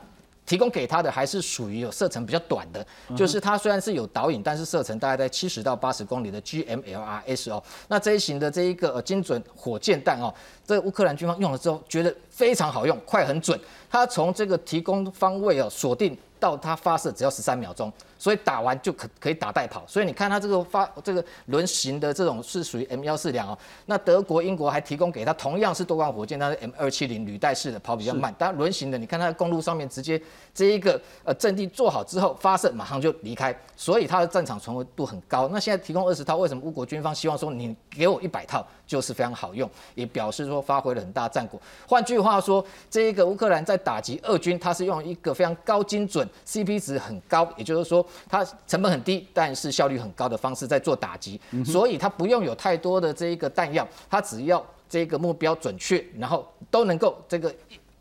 提供给他的还是属于有射程比较短的，就是它虽然是有导引，但是射程大概在七十到八十公里的 GMLRS 哦。那这一型的这一个精准火箭弹哦，这乌克兰军方用了之后觉得非常好用，快很准。它从这个提供方位哦锁定到它发射只要十三秒钟，所以打完就可可以打带跑。所以你看它这个发这个轮型的这种是属于 M 幺四两哦。那德国、英国还提供给它同样是多管火箭，它是 M 二七零履带式的，跑比较慢。当然轮型的，你看它的公路上面直接这一个呃阵地做好之后发射马上就离开，所以它的战场存活度很高。那现在提供二十套，为什么乌国军方希望说你给我一百套就是非常好用，也表示说发挥了很大战果。换句话说，这一个乌克兰在打击俄军，它是用一个非常高精准。CP 值很高，也就是说它成本很低，但是效率很高的方式在做打击，所以它不用有太多的这一个弹药，它只要这个目标准确，然后都能够这个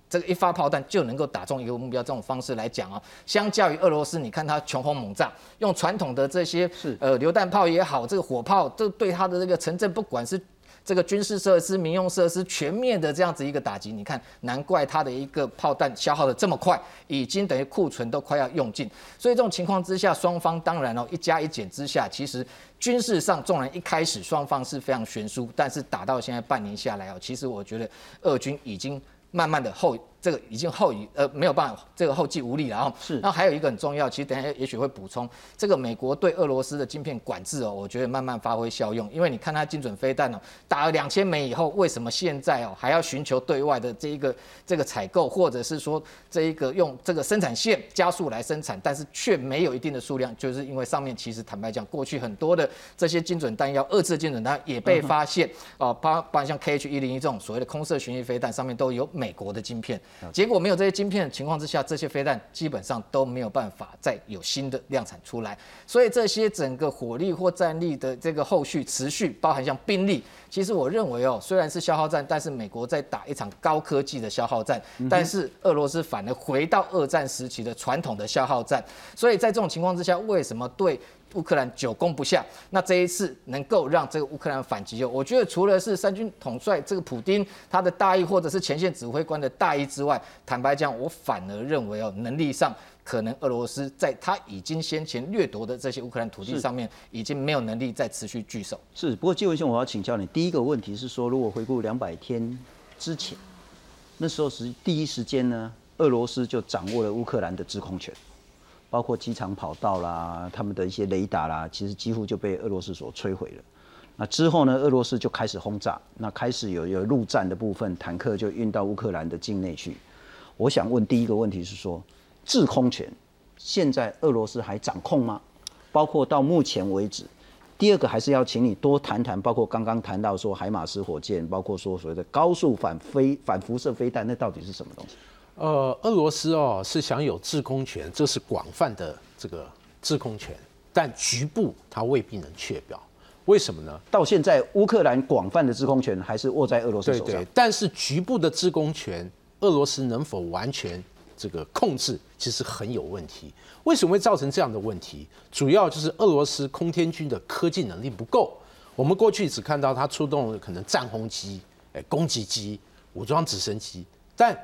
这个一发炮弹就能够打中一个目标。这种方式来讲啊，相较于俄罗斯，你看它穷轰猛炸，用传统的这些呃榴弹炮也好，这个火炮这对它的这个城镇，不管是这个军事设施、民用设施全面的这样子一个打击，你看，难怪它的一个炮弹消耗的这么快，已经等于库存都快要用尽。所以这种情况之下，双方当然哦一加一减之下，其实军事上纵然一开始双方是非常悬殊，但是打到现在半年下来哦，其实我觉得俄军已经慢慢的后。这个已经后遗呃没有办法，这个后继无力了。然后是，那还有一个很重要，其实等下也许会补充，这个美国对俄罗斯的晶片管制哦，我觉得慢慢发挥效用。因为你看它精准飞弹哦，打了两千枚以后，为什么现在哦还要寻求对外的这一个这个采购，或者是说这一个用这个生产线加速来生产，但是却没有一定的数量，就是因为上面其实坦白讲，过去很多的这些精准弹药，二次精准弹也被发现哦，包包括像 KH 一零一这种所谓的空射巡弋飞弹，上面都有美国的晶片。结果没有这些晶片的情况之下，这些飞弹基本上都没有办法再有新的量产出来。所以这些整个火力或战力的这个后续持续，包含像兵力，其实我认为哦，虽然是消耗战，但是美国在打一场高科技的消耗战，但是俄罗斯反而回到二战时期的传统的消耗战。所以在这种情况之下，为什么对？乌克兰久攻不下，那这一次能够让这个乌克兰反击，我觉得除了是三军统帅这个普丁他的大意，或者是前线指挥官的大意之外，坦白讲，我反而认为哦，能力上可能俄罗斯在他已经先前掠夺的这些乌克兰土地上面，已经没有能力再持续聚守。是，不过季文兄，我要请教你，第一个问题是说，如果回顾两百天之前，那时候是第一时间呢，俄罗斯就掌握了乌克兰的制空权。包括机场跑道啦，他们的一些雷达啦，其实几乎就被俄罗斯所摧毁了。那之后呢，俄罗斯就开始轰炸，那开始有有陆战的部分，坦克就运到乌克兰的境内去。我想问第一个问题是说，制空权现在俄罗斯还掌控吗？包括到目前为止，第二个还是要请你多谈谈，包括刚刚谈到说海马斯火箭，包括说所谓的高速反飞反辐射飞弹，那到底是什么东西？呃，俄罗斯哦是享有制空权，这是广泛的这个制空权，但局部它未必能确保。为什么呢？到现在乌克兰广泛的制空权还是握在俄罗斯手上。对对。但是局部的制空权，俄罗斯能否完全这个控制，其实很有问题。为什么会造成这样的问题？主要就是俄罗斯空天军的科技能力不够。我们过去只看到它出动可能战轰机、哎攻击机、武装直升机，但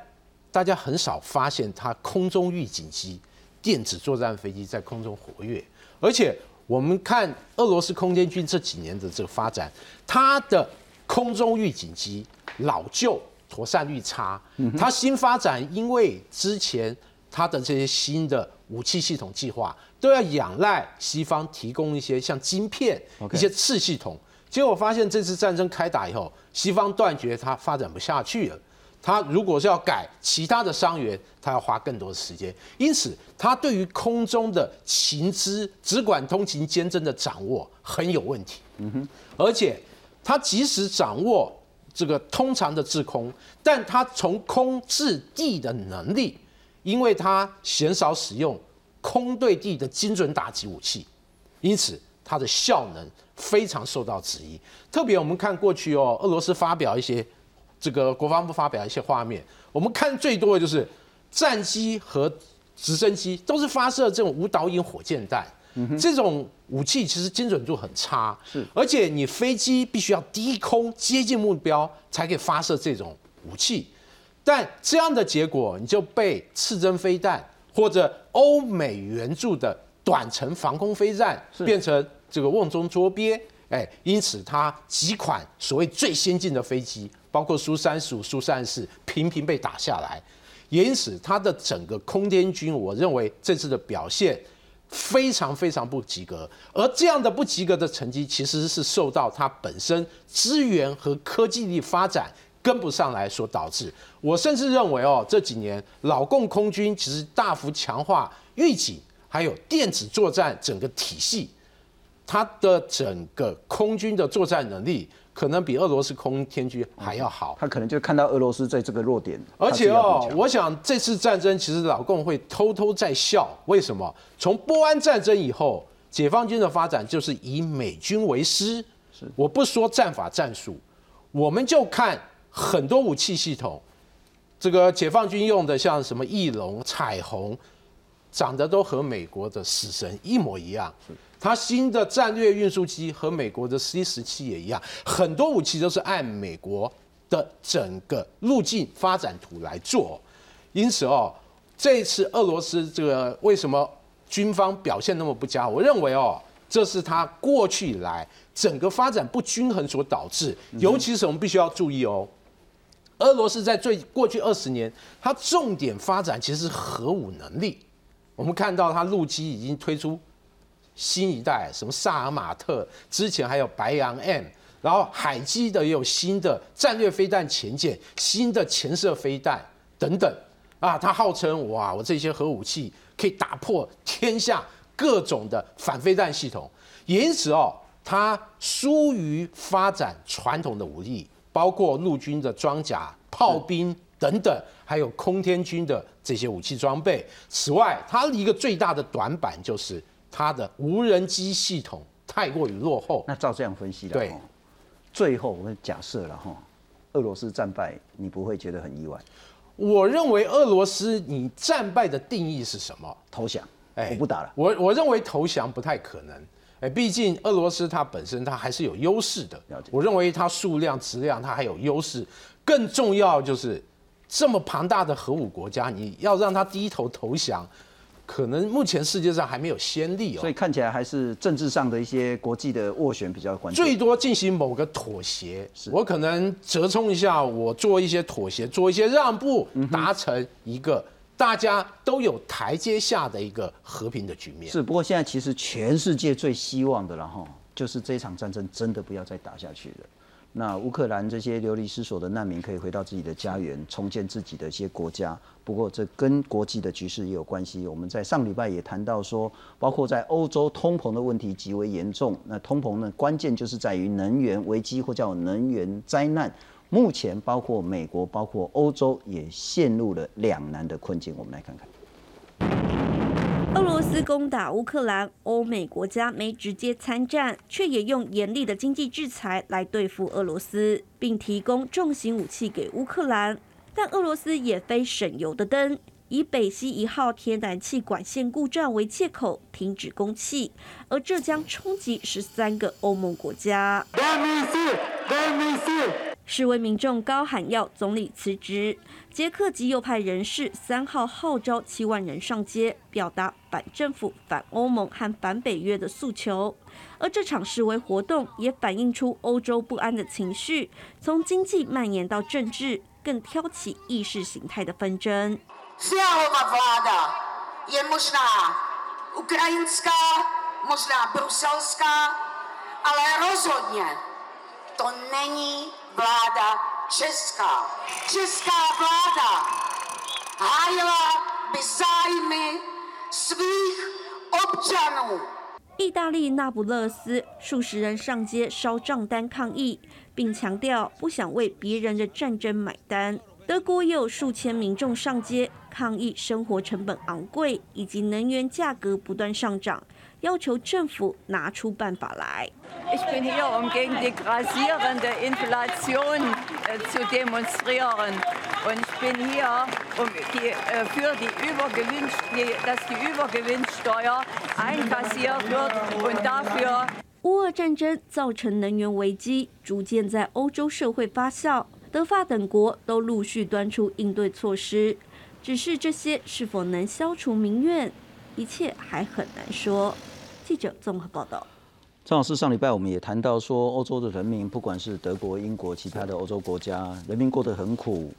大家很少发现它空中预警机、电子作战飞机在空中活跃，而且我们看俄罗斯空天军这几年的这个发展，它的空中预警机老旧、妥善率差。它新发展，因为之前它的这些新的武器系统计划都要仰赖西方提供一些像晶片、一些次系统，结果发现这次战争开打以后，西方断绝它发展不下去了。他如果是要改其他的伤员，他要花更多的时间，因此他对于空中的情资、只管通勤监侦的掌握很有问题。嗯哼，而且他即使掌握这个通常的制空，但他从空至地的能力，因为他鲜少使用空对地的精准打击武器，因此它的效能非常受到质疑。特别我们看过去哦，俄罗斯发表一些。这个国防部发表一些画面，我们看最多的就是战机和直升机都是发射这种无导引火箭弹，这种武器其实精准度很差，是，而且你飞机必须要低空接近目标才可以发射这种武器，但这样的结果你就被刺针飞弹或者欧美援助的短程防空飞弹变成这个瓮中捉鳖，哎，因此它几款所谓最先进的飞机。包括苏三十五、苏三十四频频被打下来，因此他的整个空天军，我认为这次的表现非常非常不及格。而这样的不及格的成绩，其实是受到他本身资源和科技力发展跟不上来所导致。我甚至认为哦，这几年老共空军其实大幅强化预警，还有电子作战整个体系，它的整个空军的作战能力。可能比俄罗斯空天军还要好，他可能就看到俄罗斯在这个弱点，而且哦，我想这次战争其实老共会偷偷在笑，为什么？从波安战争以后，解放军的发展就是以美军为师，是。我不说战法战术，我们就看很多武器系统，这个解放军用的像什么翼龙、彩虹，长得都和美国的死神一模一样。它新的战略运输机和美国的 C 十七也一样，很多武器都是按美国的整个路径发展图来做。因此哦，这一次俄罗斯这个为什么军方表现那么不佳？我认为哦，这是他过去以来整个发展不均衡所导致。尤其是我们必须要注意哦，俄罗斯在最过去二十年，它重点发展其实是核武能力。我们看到它陆基已经推出。新一代什么萨尔马特，之前还有白羊 M，然后海基的也有新的战略飞弹前舰、新的潜射飞弹等等啊，他号称哇，我这些核武器可以打破天下各种的反飞弹系统，因此哦，他疏于发展传统的武力，包括陆军的装甲、炮兵等等，还有空天军的这些武器装备。此外，他一个最大的短板就是。它的无人机系统太过于落后。那照这样分析的，对，最后我们假设了哈，俄罗斯战败，你不会觉得很意外？我认为俄罗斯你战败的定义是什么？投降？哎，我不打了。我我认为投降不太可能。哎，毕竟俄罗斯它本身它还是有优势的。我认为它数量、质量它还有优势。更重要就是这么庞大的核武国家，你要让它低头投降。可能目前世界上还没有先例哦，所以看起来还是政治上的一些国际的斡旋比较关键。最多进行某个妥协，我可能折冲一下，我做一些妥协，做一些让步，达成一个大家都有台阶下的一个和平的局面。是，不过现在其实全世界最希望的了哈，就是这场战争真的不要再打下去了。那乌克兰这些流离失所的难民可以回到自己的家园，重建自己的一些国家。不过这跟国际的局势也有关系。我们在上礼拜也谈到说，包括在欧洲通膨的问题极为严重。那通膨呢，关键就是在于能源危机或叫能源灾难。目前包括美国、包括欧洲也陷入了两难的困境。我们来看看。俄罗斯攻打乌克兰，欧美国家没直接参战，却也用严厉的经济制裁来对付俄罗斯，并提供重型武器给乌克兰。但俄罗斯也非省油的灯，以北溪一号天然气管线故障为借口停止供气，而这将冲击十三个欧盟国家。示威民众高喊要总理辞职。捷克极右派人士三号号召七万人上街，表达反政府、反欧盟和反北约的诉求。而这场示威活动也反映出欧洲不安的情绪，从经济蔓延到政治，更挑起意识形态的纷争。Ibesides me speak optional 意大利那不勒斯数十人上街烧账单抗议，并强调不想为别人的战争买单。德国也有数千民众上街抗议生活成本昂贵以及能源价格不断上涨。要求政府拿出办法来。Ich bin hier, um gegen die grassierende Inflation zu demonstrieren. Und ich bin hier, um die für die Übergewinnst, dass die Übergewinnsteuer einkassiert wird und dafür. 乌俄战争造成能源危机，逐渐在欧洲社会发酵。德法等国都陆续端出应对措施，只是这些是否能消除民怨，一切还很难说。记者综合报道。张老师，上礼拜我们也谈到说，欧洲的人民，不管是德国、英国、其他的欧洲国家，人民过得很苦。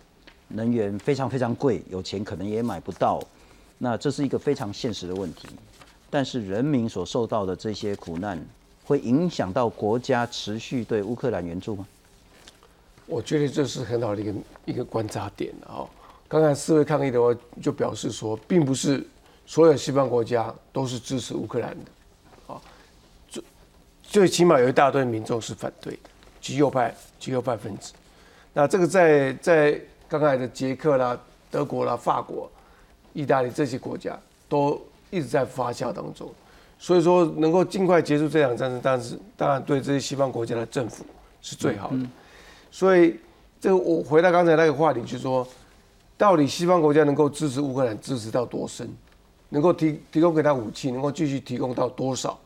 能源非常非常贵，有钱可能也买不到，那这是一个非常现实的问题。但是人民所受到的这些苦难，会影响到国家持续对乌克兰援助吗？我觉得这是很好的一个一个观察点啊。刚才四位抗议的话，就表示说，并不是所有西方国家都是支持乌克兰的，最起码有一大堆民众是反对的，极右派、极右派分子。那这个在在刚才的捷克啦、德国啦、法国、意大利这些国家都一直在发酵当中，所以说能够尽快结束这场战争，当然是当然对这些西方国家的政府是最好的。所以这个我回到刚才那个话题，就是说。到底西方国家能够支持乌克兰支持到多深？能够提提供给他武器，能够继续提供到多少？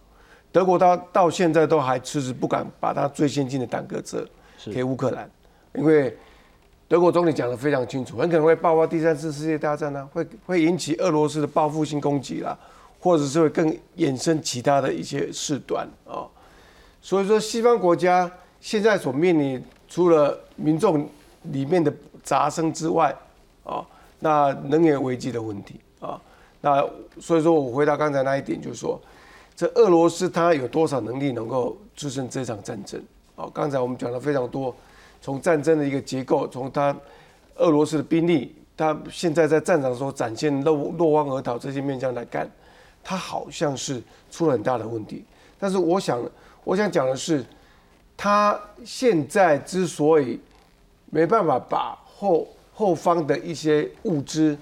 德国到到现在都还迟迟不敢把他最先进的坦克车给乌克兰，因为德国总理讲的非常清楚，很可能会爆发第三次世界大战呢，会会引起俄罗斯的报复性攻击啦，或者是会更衍生其他的一些事端啊。所以说，西方国家现在所面临除了民众里面的杂声之外，啊，那能源危机的问题啊，那所以说我回答刚才那一点，就是说，这俄罗斯它有多少能力能够支撑这场战争？哦，刚才我们讲了非常多，从战争的一个结构，从它俄罗斯的兵力，它现在在战场所展现落落荒而逃这些面向来看，它好像是出了很大的问题。但是我想，我想讲的是，它现在之所以没办法把后后方的一些物资，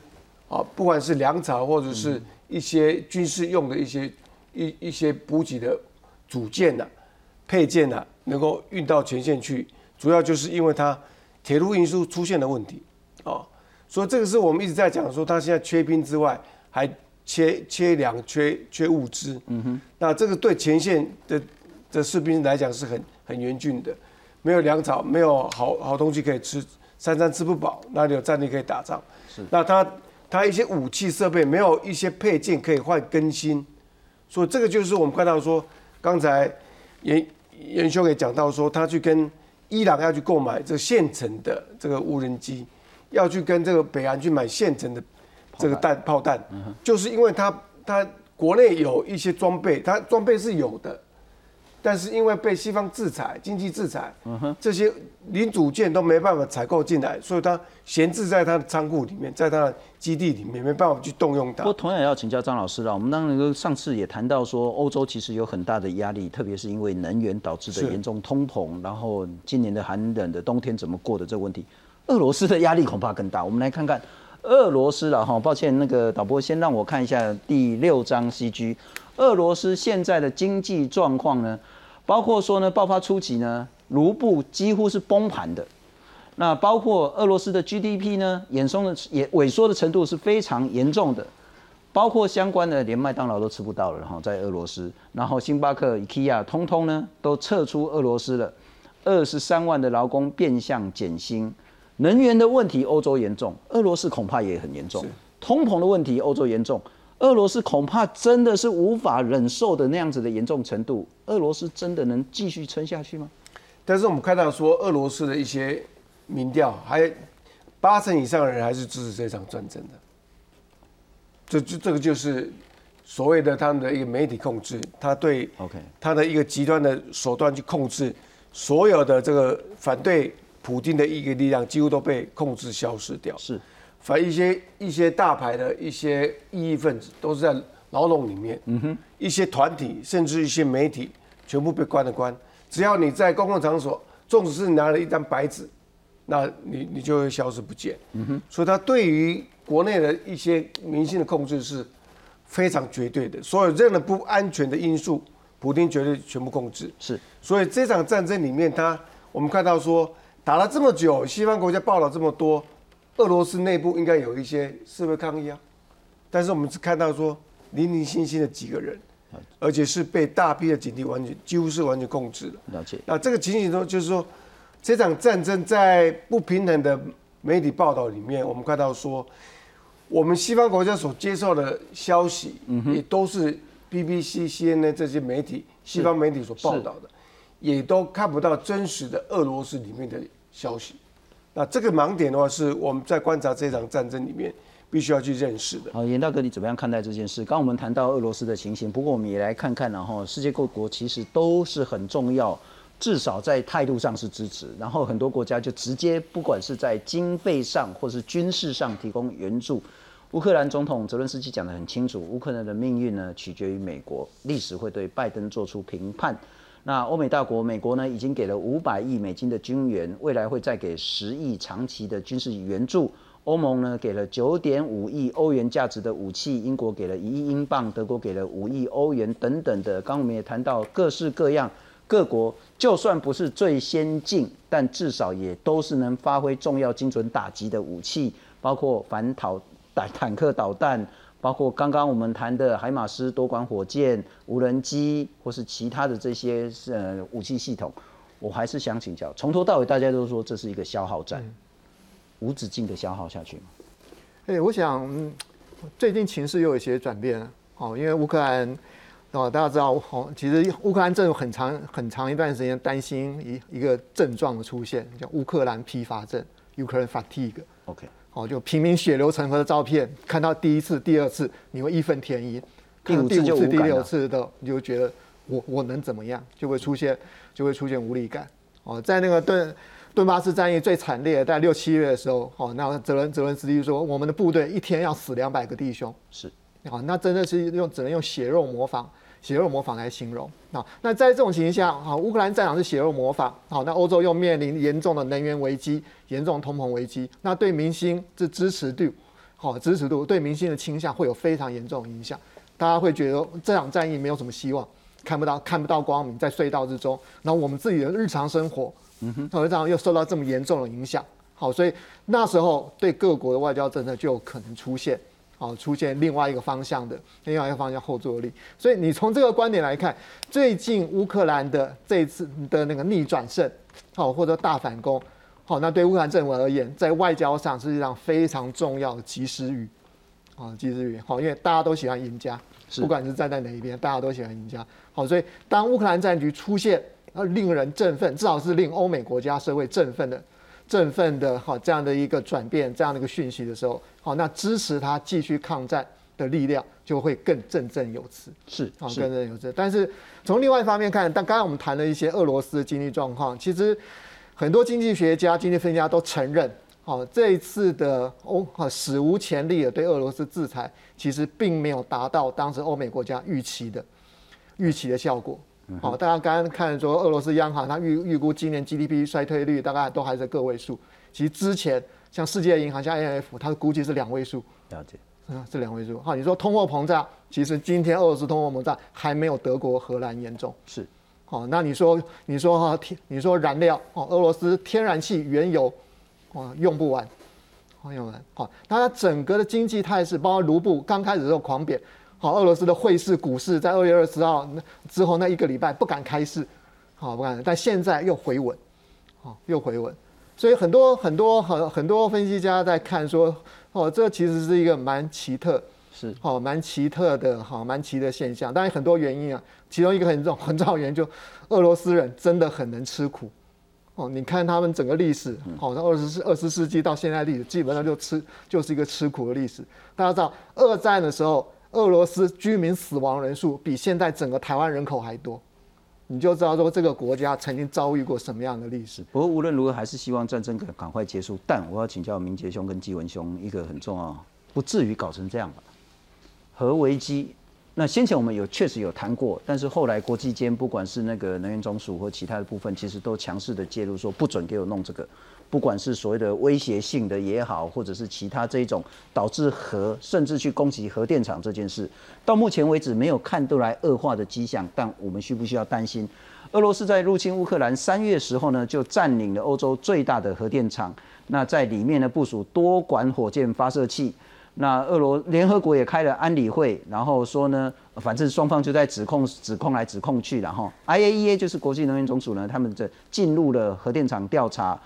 啊，不管是粮草或者是一些军事用的一些一一些补给的组件呐、配件呐，能够运到前线去，主要就是因为它铁路运输出现了问题，啊，所以这个是我们一直在讲说，它现在缺兵之外，还缺缺粮、缺缺物资。嗯哼，那这个对前线的的士兵来讲是很很严峻的，没有粮草，没有好好东西可以吃。三餐吃不饱，哪里有战力可以打仗？是，那他他一些武器设备没有一些配件可以换更新，所以这个就是我们看到说，刚才严严兄也讲到说，他去跟伊朗要去购买这个现成的这个无人机，要去跟这个北韩去买现成的这个弹炮弹，就是因为他他国内有一些装备，他装备是有的。但是因为被西方制裁、经济制裁，这些零组件都没办法采购进来，所以它闲置在它的仓库里面，在它的基地里面，没办法去动用它。不过同样也要请教张老师了。我们当然上次也谈到说，欧洲其实有很大的压力，特别是因为能源导致的严重通膨，然后今年的寒冷的冬天怎么过的这个问题，俄罗斯的压力恐怕更大。我们来看看俄罗斯了哈，抱歉，那个导播先让我看一下第六章 CG，俄罗斯现在的经济状况呢？包括说呢，爆发初期呢，卢布几乎是崩盘的。那包括俄罗斯的 GDP 呢，衍生的也萎缩的程度是非常严重的。包括相关的，连麦当劳都吃不到了，然后在俄罗斯，然后星巴克、IKEA 通通呢都撤出俄罗斯了。二十三万的劳工变相减薪。能源的问题，欧洲严重，俄罗斯恐怕也很严重。通膨的问题，欧洲严重。俄罗斯恐怕真的是无法忍受的那样子的严重程度。俄罗斯真的能继续撑下去吗？但是我们看到说，俄罗斯的一些民调，还八成以上的人还是支持这场战争的。这这这个就是所谓的他们的一个媒体控制，他对 OK 他的一个极端的手段去控制所有的这个反对普京的一个力量，几乎都被控制消失掉。是。反一些一些大牌的一些异议分子都是在牢笼里面，嗯哼，一些团体甚至一些媒体全部被关了关。只要你在公共场所，纵使是拿了一张白纸，那你你就会消失不见。嗯哼，所以他对于国内的一些民心的控制是非常绝对的。所有任何不安全的因素，普京绝对全部控制。是，所以这场战争里面，他我们看到说打了这么久，西方国家报道这么多。俄罗斯内部应该有一些示威抗议啊，但是我们只看到说零零星星的几个人，而且是被大批的警力完全几乎是完全控制的。了解。那这个情形中，就是说这场战争在不平衡的媒体报道里面，我们看到说，我们西方国家所接受的消息，也都是 BBC、CNN 这些媒体西方媒体所报道的，也都看不到真实的俄罗斯里面的消息。那这个盲点的话，是我们在观察这场战争里面必须要去认识的。好，严大哥，你怎么样看待这件事？刚我们谈到俄罗斯的情形，不过我们也来看看，然后世界各国其实都是很重要，至少在态度上是支持，然后很多国家就直接不管是在经费上或是军事上提供援助。乌克兰总统泽伦斯基讲得很清楚，乌克兰的命运呢取决于美国，历史会对拜登做出评判。那欧美大国，美国呢已经给了五百亿美金的军援，未来会再给十亿长期的军事援助。欧盟呢给了九点五亿欧元价值的武器，英国给了一亿英镑，德国给了五亿欧元等等的。刚我们也谈到各式各样各国，就算不是最先进，但至少也都是能发挥重要精准打击的武器，包括反导。坦坦克导弹，包括刚刚我们谈的海马斯多管火箭、无人机，或是其他的这些呃武器系统，我还是想请教，从头到尾大家都说这是一个消耗战，无止境的消耗下去吗？哎，我想最近情势又有一些转变，哦，因为乌克兰哦，大家知道，哦，其实乌克兰政府很长很长一段时间担心一一个症状的出现，叫乌克兰疲乏症 （Ukraine fatigue）。OK。哦，就平民血流成河的照片，看到第一次、第二次，你会义愤填膺；看到第五次、第六次的，你就觉得我我能怎么样？就会出现就会出现无力感。哦，在那个顿顿巴斯战役最惨烈，在六七月的时候，哦，那泽伦泽伦斯基说，我们的部队一天要死两百个弟兄。是，哦，那真的是用只能用血肉模仿。血肉模仿来形容。啊，那在这种情形下好，乌克兰战场是血肉模仿，好，那欧洲又面临严重的能源危机、严重通膨危机，那对明星这支持度，好支持度对明星的倾向会有非常严重的影响，大家会觉得这场战役没有什么希望，看不到看不到光明，在隧道之中，然后我们自己的日常生活，嗯哼，这样又受到这么严重的影响，好，所以那时候对各国的外交政策就有可能出现。好，出现另外一个方向的，另外一个方向后坐力。所以你从这个观点来看，最近乌克兰的这一次的那个逆转胜，好或者大反攻，好，那对乌克兰政府而言，在外交上实际上非常重要的及时雨，啊，及时雨。好，因为大家都喜欢赢家，不管是站在哪一边，大家都喜欢赢家。好，所以当乌克兰战局出现呃令人振奋，至少是令欧美国家社会振奋的。振奋的哈这样的一个转变，这样的一个讯息的时候，好，那支持他继续抗战的力量就会更振振有词，是，好，振振有词。但是从另外一方面看，但刚才我们谈了一些俄罗斯的经济状况，其实很多经济学家、经济分析家都承认，好，这一次的欧哈史无前例的对俄罗斯制裁，其实并没有达到当时欧美国家预期的预期的效果。好，大家刚刚看说，俄罗斯央行它预预估今年 GDP 衰退率大概都还在个位数。其实之前像世界银行、像 IMF，它的估计是两位数。了解，嗯，是两位数。好，你说通货膨胀，其实今天俄罗斯通货膨胀还没有德国、荷兰严重。是，好，那你说你说哈天，你说燃料哦，俄罗斯天然气、原油，哦用不完，哦用完。好，那它整个的经济态势，包括卢布刚开始时候狂贬。好，俄罗斯的汇市、股市在二月二十号那之后那一个礼拜不敢开市，好不敢，但现在又回稳，好又回稳，所以很多很多很很多分析家在看说，哦，这其实是一个蛮奇特，是好蛮奇特的，好蛮奇的现象。当然很多原因啊，其中一个很重 很重要原因就俄罗斯人真的很能吃苦，哦，你看他们整个历史，好，从二十世二十世纪到现在历史，基本上就吃就是一个吃苦的历史。大家知道二战的时候。俄罗斯居民死亡人数比现在整个台湾人口还多，你就知道说这个国家曾经遭遇过什么样的历史。不过无论如何，还是希望战争赶赶快结束。但我要请教明杰兄跟纪文兄一个很重要，不至于搞成这样吧？核危机，那先前我们有确实有谈过，但是后来国际间不管是那个能源总署或其他的部分，其实都强势的介入，说不准给我弄这个。不管是所谓的威胁性的也好，或者是其他这一种导致核甚至去攻击核电厂这件事，到目前为止没有看出来恶化的迹象。但我们需不需要担心？俄罗斯在入侵乌克兰三月时候呢，就占领了欧洲最大的核电厂，那在里面呢部署多管火箭发射器。那俄罗联合国也开了安理会，然后说呢，反正双方就在指控指控来指控去，然后 IAEA 就是国际能源总署呢，他们这进入了核电厂调查。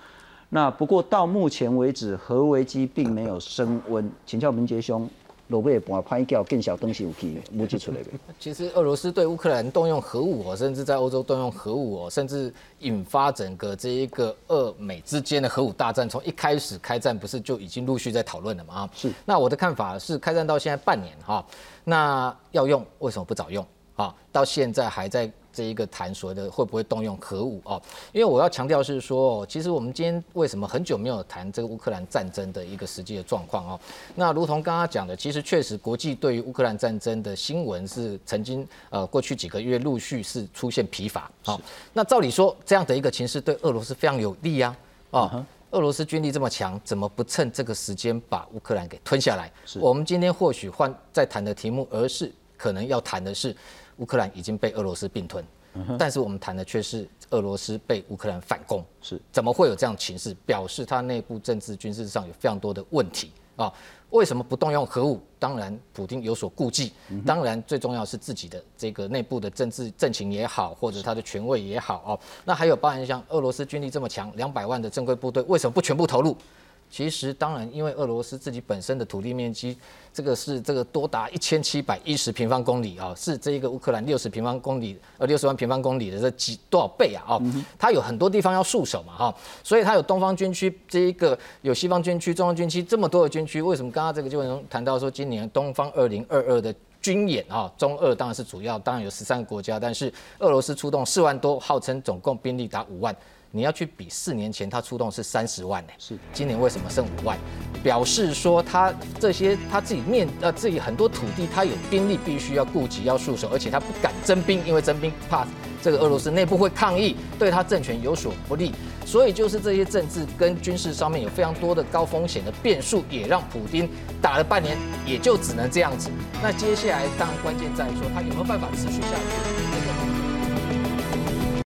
那不过到目前为止，核危机并没有升温。请教明杰兄，落尾盘歹叫更小东西有去募集出来的。其实俄罗斯对乌克兰动用核武哦，甚至在欧洲动用核武哦，甚至引发整个这一个俄美之间的核武大战，从一开始开战不是就已经陆续在讨论了嘛？啊，是。那我的看法是，开战到现在半年哈，那要用为什么不早用？啊，到现在还在。这一个谈所谓的会不会动用核武哦？因为我要强调是说，其实我们今天为什么很久没有谈这个乌克兰战争的一个实际的状况哦？那如同刚刚讲的，其实确实国际对于乌克兰战争的新闻是曾经呃过去几个月陆续是出现疲乏啊。那照理说这样的一个情势对俄罗斯非常有利呀啊！俄罗斯军力这么强，怎么不趁这个时间把乌克兰给吞下来？我们今天或许换在谈的题目，而是可能要谈的是。乌克兰已经被俄罗斯并吞，但是我们谈的却是俄罗斯被乌克兰反攻，是怎么会有这样情势？表示它内部政治军事上有非常多的问题啊！为什么不动用核武？当然，普京有所顾忌。当然，最重要是自己的这个内部的政治政情也好，或者他的权位也好哦。那还有包含像俄罗斯军力这么强，两百万的正规部队，为什么不全部投入？其实，当然，因为俄罗斯自己本身的土地面积，这个是这个多达一千七百一十平方公里啊，是这一个乌克兰六十平方公里呃六十万平方公里的这几多少倍啊？哦，它有很多地方要束手嘛，哈，所以它有东方军区这一个，有西方军区、中央军区这么多的军区，为什么刚刚这个就能谈到说，今年东方二零二二的军演啊，中俄当然是主要，当然有十三个国家，但是俄罗斯出动四万多，号称总共兵力达五万。你要去比四年前他出动是三十万呢，是今年为什么剩五万？表示说他这些他自己面呃自己很多土地他有兵力必须要顾及要束手，而且他不敢征兵，因为征兵怕这个俄罗斯内部会抗议，对他政权有所不利。所以就是这些政治跟军事上面有非常多的高风险的变数，也让普京打了半年也就只能这样子。那接下来当然关键在于说他有没有办法持续下去。